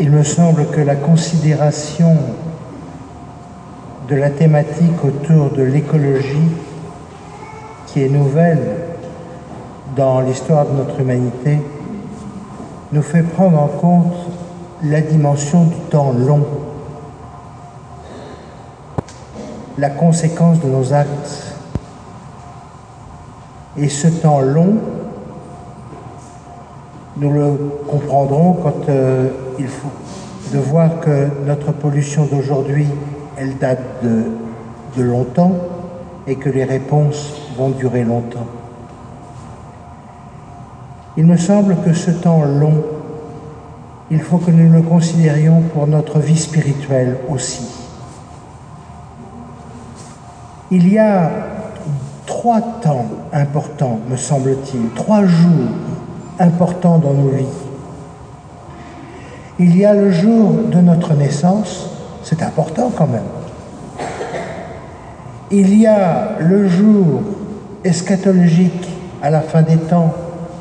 Il me semble que la considération de la thématique autour de l'écologie, qui est nouvelle dans l'histoire de notre humanité, nous fait prendre en compte la dimension du temps long, la conséquence de nos actes. Et ce temps long, nous le comprendrons quand euh, il faut de voir que notre pollution d'aujourd'hui, elle date de, de longtemps et que les réponses vont durer longtemps. Il me semble que ce temps long, il faut que nous le considérions pour notre vie spirituelle aussi. Il y a trois temps importants, me semble-t-il, trois jours importants dans nos vies. Il y a le jour de notre naissance, c'est important quand même. Il y a le jour eschatologique à la fin des temps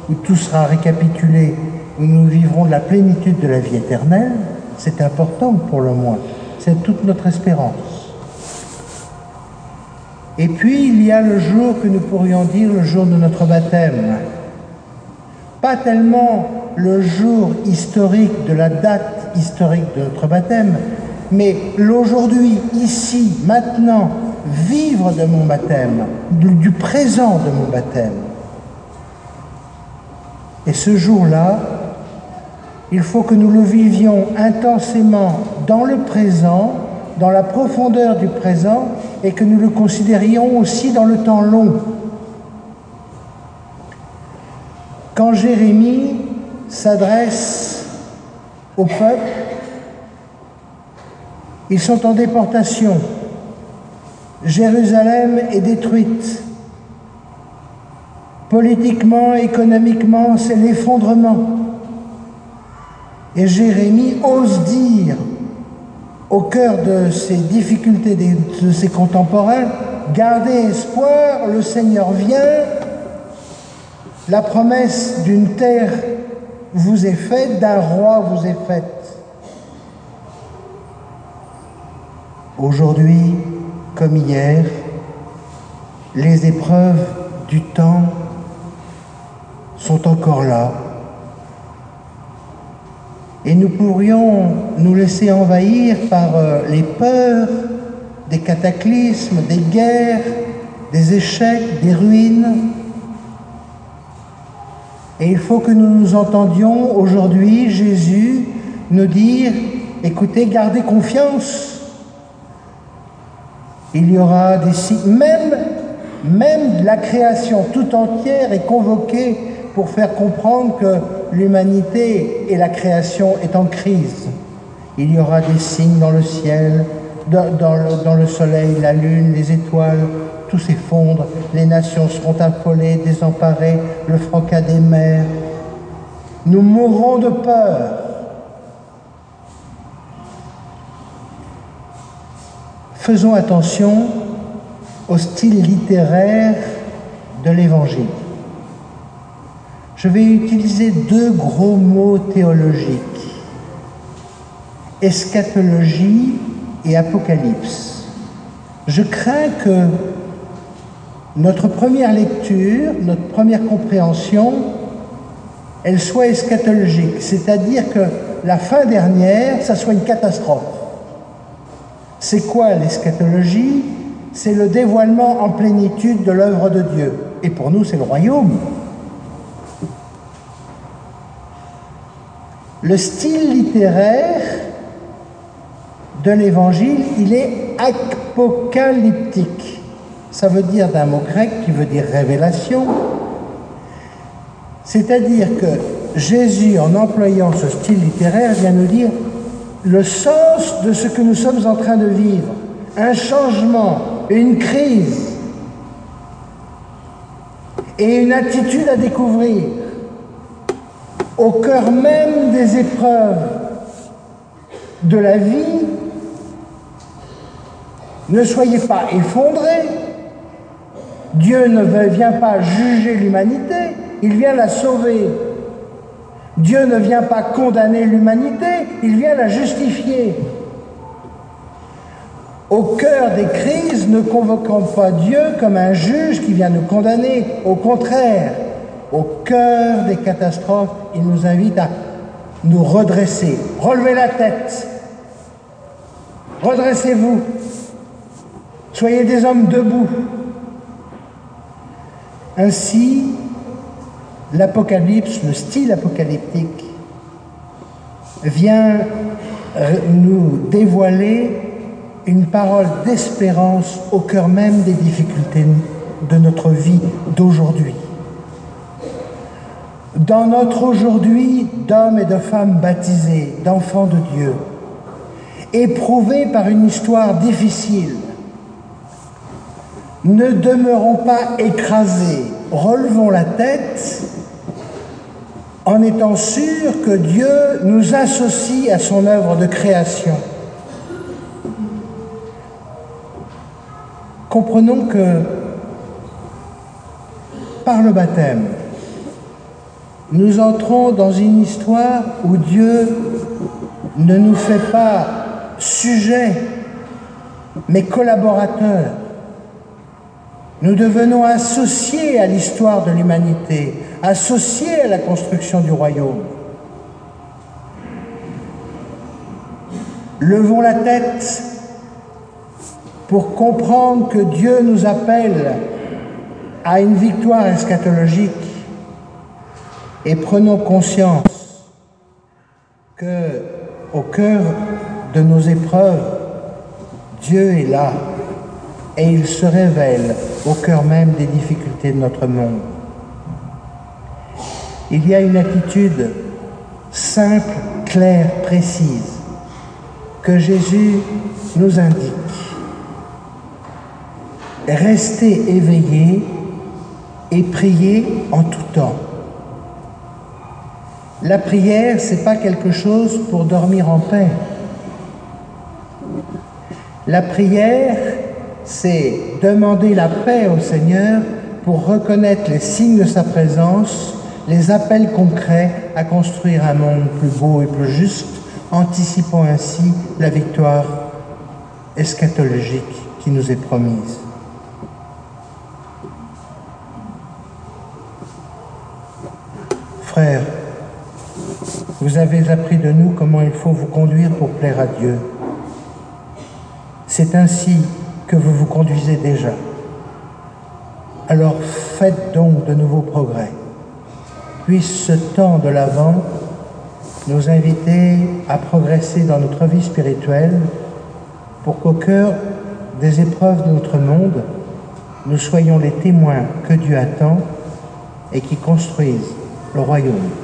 où tout sera récapitulé, où nous vivrons la plénitude de la vie éternelle, c'est important pour le moins. C'est toute notre espérance. Et puis il y a le jour que nous pourrions dire le jour de notre baptême. Pas tellement le jour historique de la date historique de notre baptême, mais l'aujourd'hui, ici, maintenant, vivre de mon baptême, du présent de mon baptême. Et ce jour-là, il faut que nous le vivions intensément dans le présent, dans la profondeur du présent, et que nous le considérions aussi dans le temps long. Quand Jérémie s'adresse au peuple, ils sont en déportation. Jérusalem est détruite. Politiquement, économiquement, c'est l'effondrement. Et Jérémie ose dire, au cœur de ces difficultés de ses contemporains, gardez espoir, le Seigneur vient, la promesse d'une terre vous est faite, d'un roi vous est faite. Aujourd'hui, comme hier, les épreuves du temps sont encore là. Et nous pourrions nous laisser envahir par euh, les peurs des cataclysmes, des guerres, des échecs, des ruines. Et il faut que nous nous entendions aujourd'hui Jésus nous dire, écoutez, gardez confiance. Il y aura des signes, même, même la création tout entière est convoquée pour faire comprendre que l'humanité et la création est en crise. Il y aura des signes dans le ciel, dans, le, dans le soleil, la lune, les étoiles, tout s'effondre, les nations seront affolées, désemparées, le fracas des mers. Nous mourrons de peur. Faisons attention au style littéraire de l'Évangile. Je vais utiliser deux gros mots théologiques, eschatologie et apocalypse. Je crains que notre première lecture, notre première compréhension, elle soit eschatologique, c'est-à-dire que la fin dernière, ça soit une catastrophe. C'est quoi l'eschatologie? C'est le dévoilement en plénitude de l'œuvre de Dieu. Et pour nous, c'est le royaume. Le style littéraire de l'évangile, il est apocalyptique. Ça veut dire d'un mot grec qui veut dire révélation. C'est-à-dire que Jésus, en employant ce style littéraire, vient nous dire le sens de ce que nous sommes en train de vivre, un changement, une crise et une attitude à découvrir au cœur même des épreuves de la vie. Ne soyez pas effondrés. Dieu ne vient pas juger l'humanité, il vient la sauver. Dieu ne vient pas condamner l'humanité, il vient la justifier. Au cœur des crises, ne convoquons pas Dieu comme un juge qui vient nous condamner. Au contraire, au cœur des catastrophes, il nous invite à nous redresser, relever la tête. Redressez-vous. Soyez des hommes debout. Ainsi, l'Apocalypse, le style apocalyptique, vient euh, nous dévoiler une parole d'espérance au cœur même des difficultés de notre vie d'aujourd'hui. Dans notre aujourd'hui d'hommes et de femmes baptisés, d'enfants de Dieu, éprouvés par une histoire difficile, ne demeurons pas écrasés, relevons la tête en étant sûrs que Dieu nous associe à son œuvre de création. Comprenons que par le baptême, nous entrons dans une histoire où Dieu ne nous fait pas sujets, mais collaborateurs. Nous devenons associés à l'histoire de l'humanité, associés à la construction du royaume. Levons la tête pour comprendre que Dieu nous appelle à une victoire eschatologique et prenons conscience que au cœur de nos épreuves, Dieu est là et il se révèle au cœur même des difficultés de notre monde. Il y a une attitude simple, claire, précise que Jésus nous indique. Restez éveillés et priez en tout temps. La prière, ce n'est pas quelque chose pour dormir en paix. La prière, c'est demander la paix au Seigneur pour reconnaître les signes de sa présence, les appels concrets à construire un monde plus beau et plus juste, anticipant ainsi la victoire eschatologique qui nous est promise. Frères, vous avez appris de nous comment il faut vous conduire pour plaire à Dieu. C'est ainsi que vous vous conduisez déjà. Alors faites donc de nouveaux progrès. Puisse ce temps de l'Avent nous inviter à progresser dans notre vie spirituelle pour qu'au cœur des épreuves de notre monde, nous soyons les témoins que Dieu attend et qui construisent le royaume.